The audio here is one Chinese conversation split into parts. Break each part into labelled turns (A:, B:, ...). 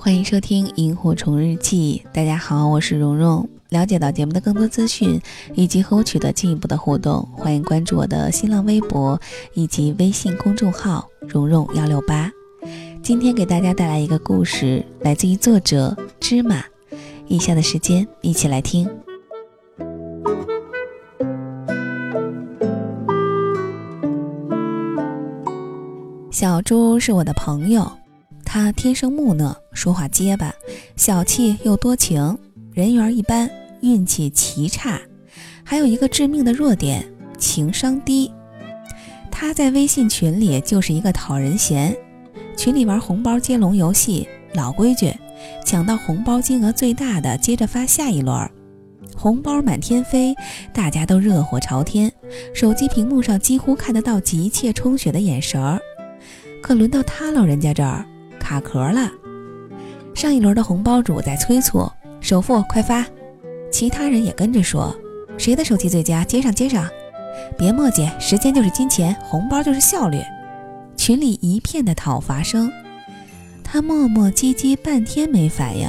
A: 欢迎收听《萤火虫日记》。大家好，我是蓉蓉。了解到节目的更多资讯以及和我取得进一步的互动，欢迎关注我的新浪微博以及微信公众号“蓉蓉幺六八”。今天给大家带来一个故事，来自于作者芝麻。以下的时间，一起来听。小猪是我的朋友。他天生木讷，说话结巴，小气又多情，人缘一般，运气奇差，还有一个致命的弱点，情商低。他在微信群里就是一个讨人嫌，群里玩红包接龙游戏，老规矩，抢到红包金额最大的接着发下一轮，红包满天飞，大家都热火朝天，手机屏幕上几乎看得到急切充血的眼神儿。可轮到他老人家这儿。卡壳了，上一轮的红包主在催促首付快发，其他人也跟着说谁的手气最佳接上接上，别墨迹，时间就是金钱，红包就是效率。群里一片的讨伐声，他磨磨唧唧半天没反应，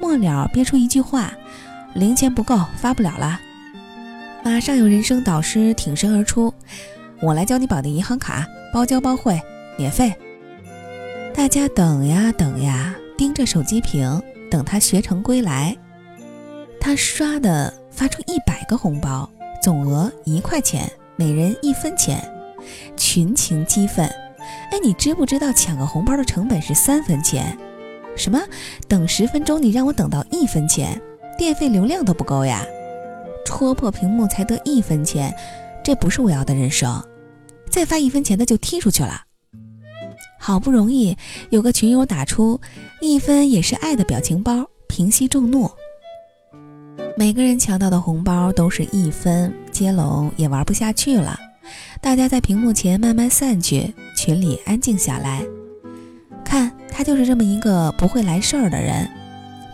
A: 末了憋出一句话：零钱不够发不了了。马上有人生导师挺身而出，我来教你绑定银行卡，包教包会，免费。大家等呀等呀，盯着手机屏，等他学成归来。他刷的发出一百个红包，总额一块钱，每人一分钱，群情激愤。哎，你知不知道抢个红包的成本是三分钱？什么？等十分钟，你让我等到一分钱，电费流量都不够呀！戳破屏幕才得一分钱，这不是我要的人生。再发一分钱的就踢出去了。好不容易有个群友打出一分也是爱的表情包，平息众怒。每个人抢到的红包都是一分，接龙也玩不下去了。大家在屏幕前慢慢散去，群里安静下来。看他就是这么一个不会来事儿的人，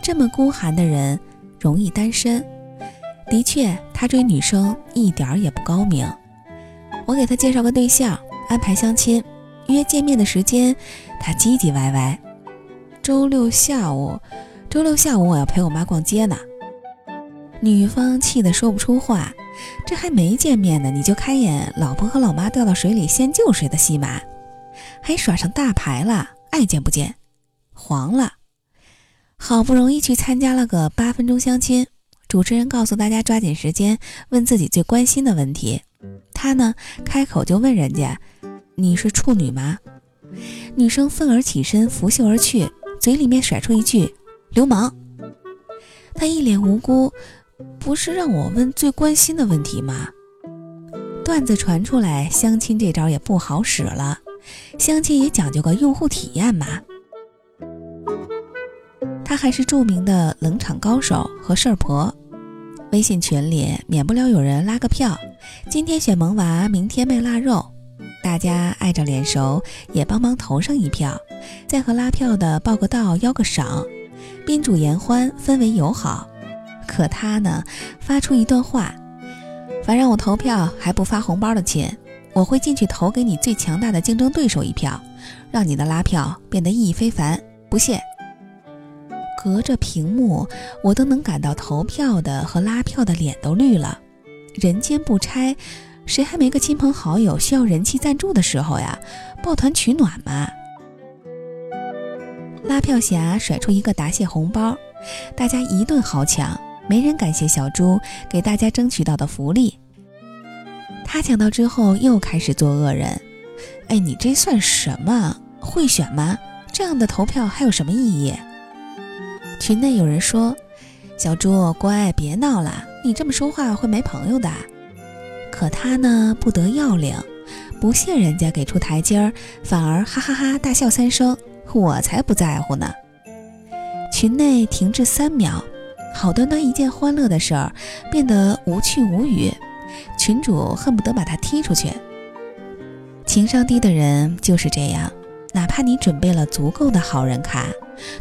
A: 这么孤寒的人容易单身。的确，他追女生一点儿也不高明。我给他介绍个对象，安排相亲。约见面的时间，他唧唧歪歪。周六下午，周六下午我要陪我妈逛街呢。女方气得说不出话，这还没见面呢，你就开演老婆和老妈掉到水里先救谁的戏码，还耍上大牌了，爱见不见，黄了。好不容易去参加了个八分钟相亲，主持人告诉大家抓紧时间问自己最关心的问题，他呢开口就问人家。你是处女吗？女生愤而起身，拂袖而去，嘴里面甩出一句“流氓”。他一脸无辜，不是让我问最关心的问题吗？段子传出来，相亲这招也不好使了。相亲也讲究个用户体验嘛。他还是著名的冷场高手和事儿婆。微信群里免不了有人拉个票，今天选萌娃，明天卖腊肉。大家碍着脸熟，也帮忙投上一票，再和拉票的报个到，邀个赏，宾主言欢，氛围友好。可他呢，发出一段话：凡让我投票还不发红包的亲，我会进去投给你最强大的竞争对手一票，让你的拉票变得意义非凡。不谢。隔着屏幕，我都能感到投票的和拉票的脸都绿了。人间不拆。谁还没个亲朋好友需要人气赞助的时候呀？抱团取暖嘛！拉票侠甩出一个答谢红包，大家一顿好抢，没人感谢小猪给大家争取到的福利。他抢到之后又开始做恶人。哎，你这算什么？会选吗？这样的投票还有什么意义？群内有人说：“小猪乖，别闹了，你这么说话会没朋友的。”可他呢不得要领，不屑人家给出台阶儿，反而哈哈哈大笑三声。我才不在乎呢！群内停滞三秒，好端端一件欢乐的事儿变得无趣无语，群主恨不得把他踢出去。情商低的人就是这样，哪怕你准备了足够的好人卡，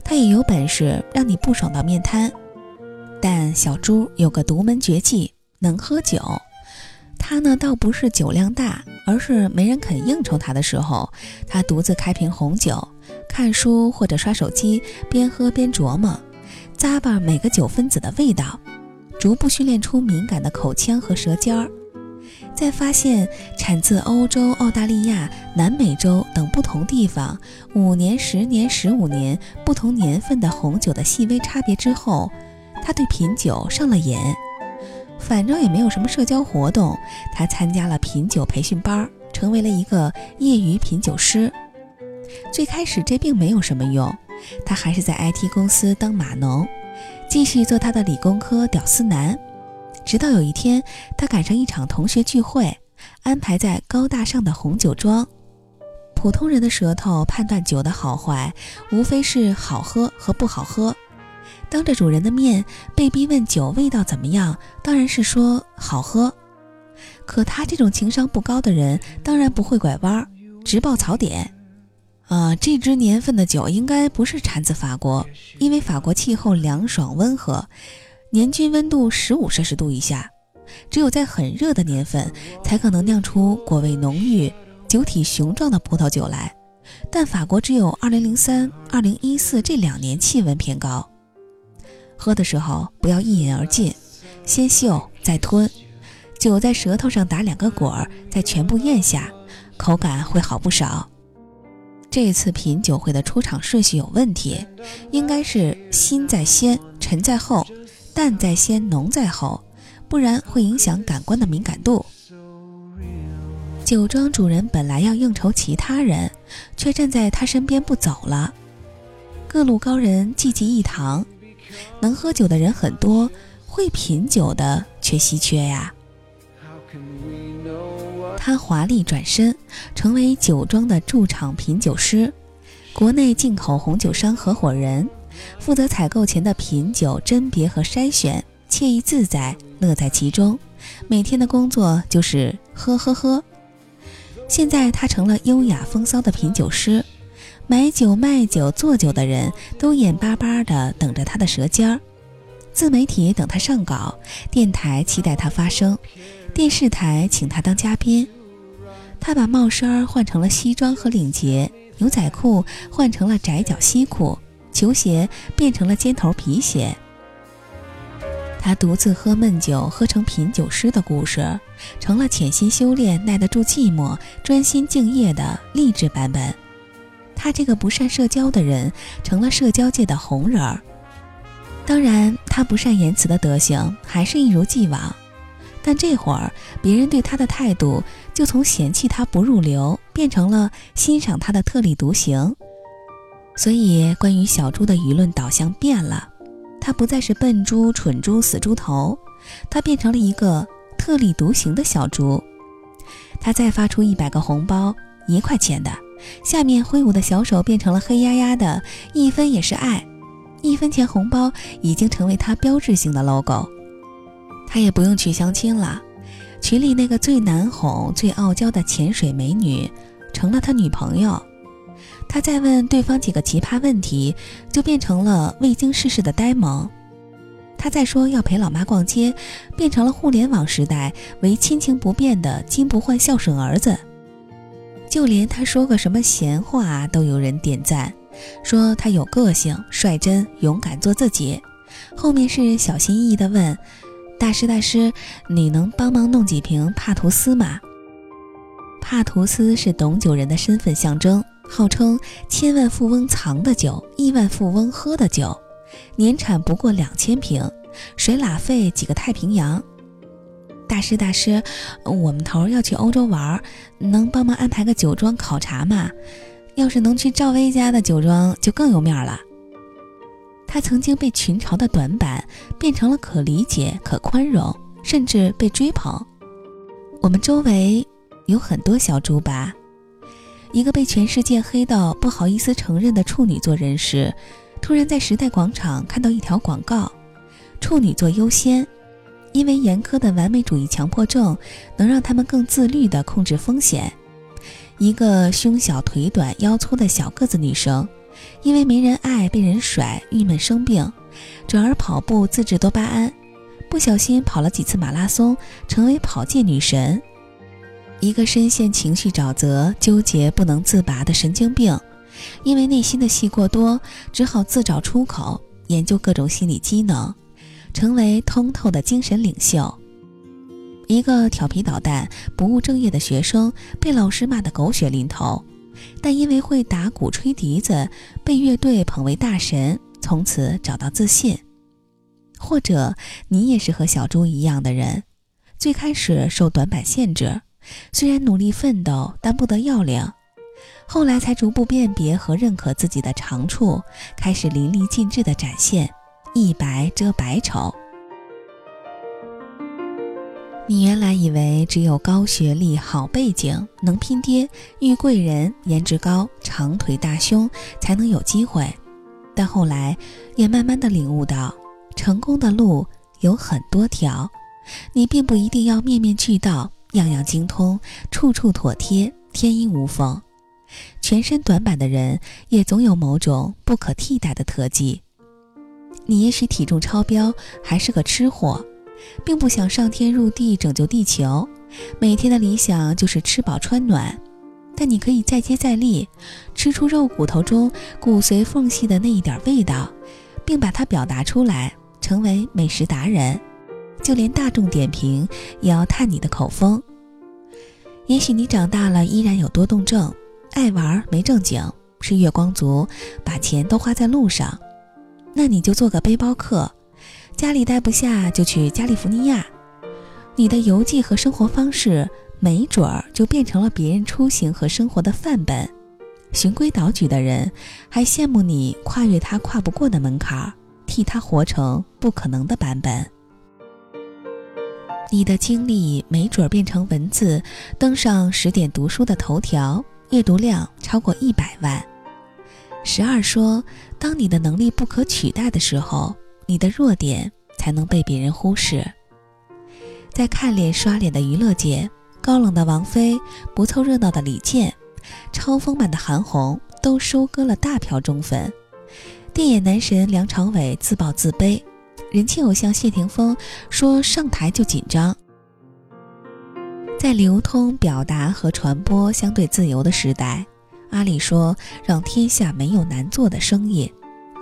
A: 他也有本事让你不爽到面瘫。但小猪有个独门绝技，能喝酒。他呢，倒不是酒量大，而是没人肯应酬他的时候，他独自开瓶红酒，看书或者刷手机，边喝边琢磨，咂巴每个酒分子的味道，逐步训练出敏感的口腔和舌尖儿。在发现产自欧洲、澳大利亚、南美洲等不同地方五年、十年、十五年不同年份的红酒的细微差别之后，他对品酒上了瘾。反正也没有什么社交活动，他参加了品酒培训班，成为了一个业余品酒师。最开始这并没有什么用，他还是在 IT 公司当码农，继续做他的理工科屌丝男。直到有一天，他赶上一场同学聚会，安排在高大上的红酒庄。普通人的舌头判断酒的好坏，无非是好喝和不好喝。当着主人的面被逼问酒味道怎么样，当然是说好喝。可他这种情商不高的人，当然不会拐弯，直报槽点。啊，这支年份的酒应该不是产自法国，因为法国气候凉爽温和。年均温度十五摄氏度以下，只有在很热的年份才可能酿出果味浓郁、酒体雄壮的葡萄酒来。但法国只有二零零三、二零一四这两年气温偏高。喝的时候不要一饮而尽，先嗅再吞，酒在舌头上打两个滚儿，再全部咽下，口感会好不少。这次品酒会的出场顺序有问题，应该是心在先，沉在后。淡在先，浓在后，不然会影响感官的敏感度。酒庄主人本来要应酬其他人，却站在他身边不走了。各路高人济济一堂，能喝酒的人很多，会品酒的却稀缺呀。他华丽转身，成为酒庄的驻场品酒师，国内进口红酒商合伙人。负责采购前的品酒甄别和筛选，惬意自在，乐在其中。每天的工作就是喝喝喝。现在他成了优雅风骚的品酒师，买酒、卖酒、做酒的人都眼巴巴地等着他的舌尖儿。自媒体等他上稿，电台期待他发声，电视台请他当嘉宾。他把帽衫换成了西装和领结，牛仔裤换成了窄脚西裤。球鞋变成了尖头皮鞋。他独自喝闷酒，喝成品酒师的故事，成了潜心修炼、耐得住寂寞、专心敬业的励志版本。他这个不善社交的人，成了社交界的红人儿。当然，他不善言辞的德行还是一如既往，但这会儿别人对他的态度，就从嫌弃他不入流，变成了欣赏他的特立独行。所以，关于小猪的舆论导向变了，他不再是笨猪、蠢猪、死猪头，他变成了一个特立独行的小猪。他再发出一百个红包，一块钱的，下面挥舞的小手变成了黑压压的，一分也是爱，一分钱红包已经成为他标志性的 logo。他也不用去相亲了，群里那个最难哄、最傲娇的潜水美女，成了他女朋友。他再问对方几个奇葩问题，就变成了未经世事的呆萌。他再说要陪老妈逛街，变成了互联网时代为亲情不变的金不换孝顺儿子。就连他说个什么闲话，都有人点赞，说他有个性、率真、勇敢，做自己。后面是小心翼翼地问：“大师，大师，你能帮忙弄几瓶帕图斯吗？”帕图斯是懂酒人的身份象征。号称千万富翁藏的酒，亿万富翁喝的酒，年产不过两千瓶，水拉费几个太平洋。大师大师，我们头儿要去欧洲玩，能帮忙安排个酒庄考察吗？要是能去赵薇家的酒庄，就更有面了。他曾经被群嘲的短板，变成了可理解、可宽容，甚至被追捧。我们周围有很多小猪吧。一个被全世界黑到不好意思承认的处女座人士，突然在时代广场看到一条广告：“处女座优先，因为严苛的完美主义强迫症能让他们更自律地控制风险。”一个胸小腿短腰粗的小个子女生，因为没人爱被人甩，郁闷生病，转而跑步自制多巴胺，不小心跑了几次马拉松，成为跑界女神。一个深陷情绪沼泽、纠结不能自拔的神经病，因为内心的戏过多，只好自找出口，研究各种心理机能，成为通透的精神领袖。一个调皮捣蛋、不务正业的学生，被老师骂得狗血淋头，但因为会打鼓、吹笛子，被乐队捧为大神，从此找到自信。或者，你也是和小猪一样的人，最开始受短板限制，虽然努力奋斗，但不得要领。后来才逐步辨别和认可自己的长处，开始淋漓尽致的展现，一白遮百丑。你原来以为只有高学历、好背景、能拼爹、遇贵人、颜值高、长腿大胸才能有机会，但后来也慢慢的领悟到，成功的路有很多条，你并不一定要面面俱到、样样精通、处处妥帖、天衣无缝。全身短板的人，也总有某种不可替代的特技。你也许体重超标，还是个吃货，并不想上天入地拯救地球，每天的理想就是吃饱穿暖。但你可以再接再厉，吃出肉骨头中骨髓缝隙的那一点味道，并把它表达出来，成为美食达人。就连大众点评也要探你的口风。也许你长大了，依然有多动症。爱玩没正经，是月光族，把钱都花在路上。那你就做个背包客，家里待不下就去加利福尼亚。你的游记和生活方式，没准儿就变成了别人出行和生活的范本。循规蹈矩的人还羡慕你跨越他跨不过的门槛，替他活成不可能的版本。你的经历没准儿变成文字，登上十点读书的头条。阅读量超过一百万。十二说，当你的能力不可取代的时候，你的弱点才能被别人忽视。在看脸刷脸的娱乐界，高冷的王菲、不凑热闹的李健、超丰满的韩红，都收割了大票忠粉。电眼男神梁朝伟自曝自卑，人气偶像谢霆锋说上台就紧张。在流通、表达和传播相对自由的时代，阿里说：“让天下没有难做的生意。”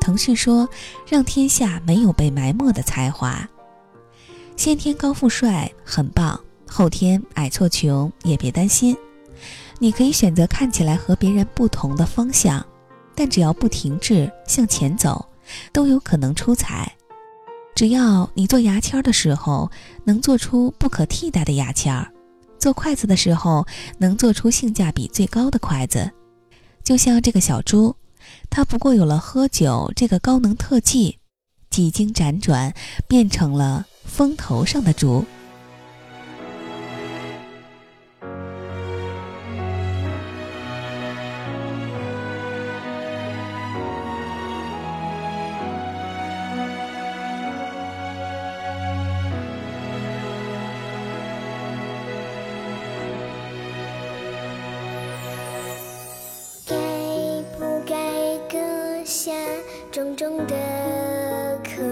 A: 腾讯说：“让天下没有被埋没的才华。”先天高富帅很棒，后天矮矬穷也别担心。你可以选择看起来和别人不同的方向，但只要不停滞向前走，都有可能出彩。只要你做牙签的时候能做出不可替代的牙签儿。做筷子的时候，能做出性价比最高的筷子，就像这个小猪，它不过有了喝酒这个高能特技，几经辗转，变成了风头上的猪。
B: 下重重的壳，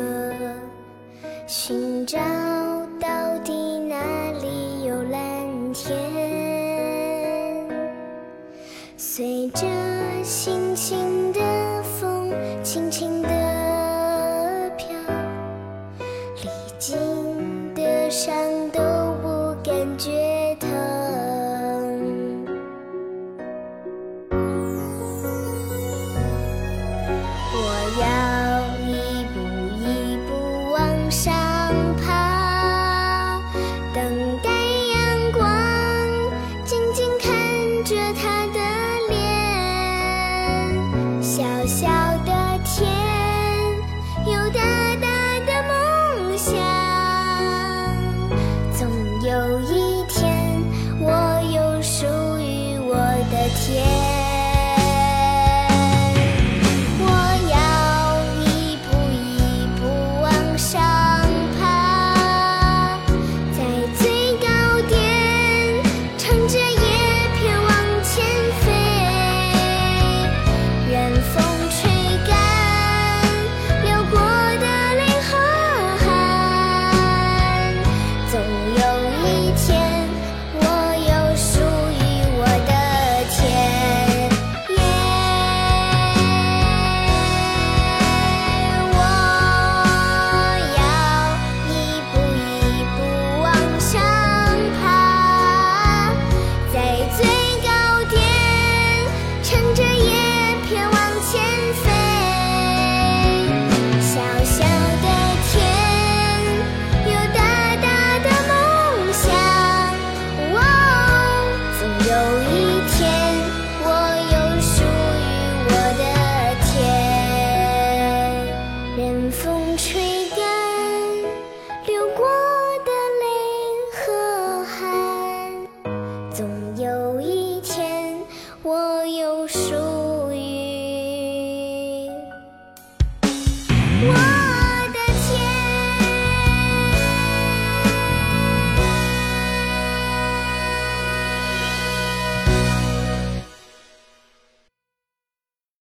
B: 寻找呀。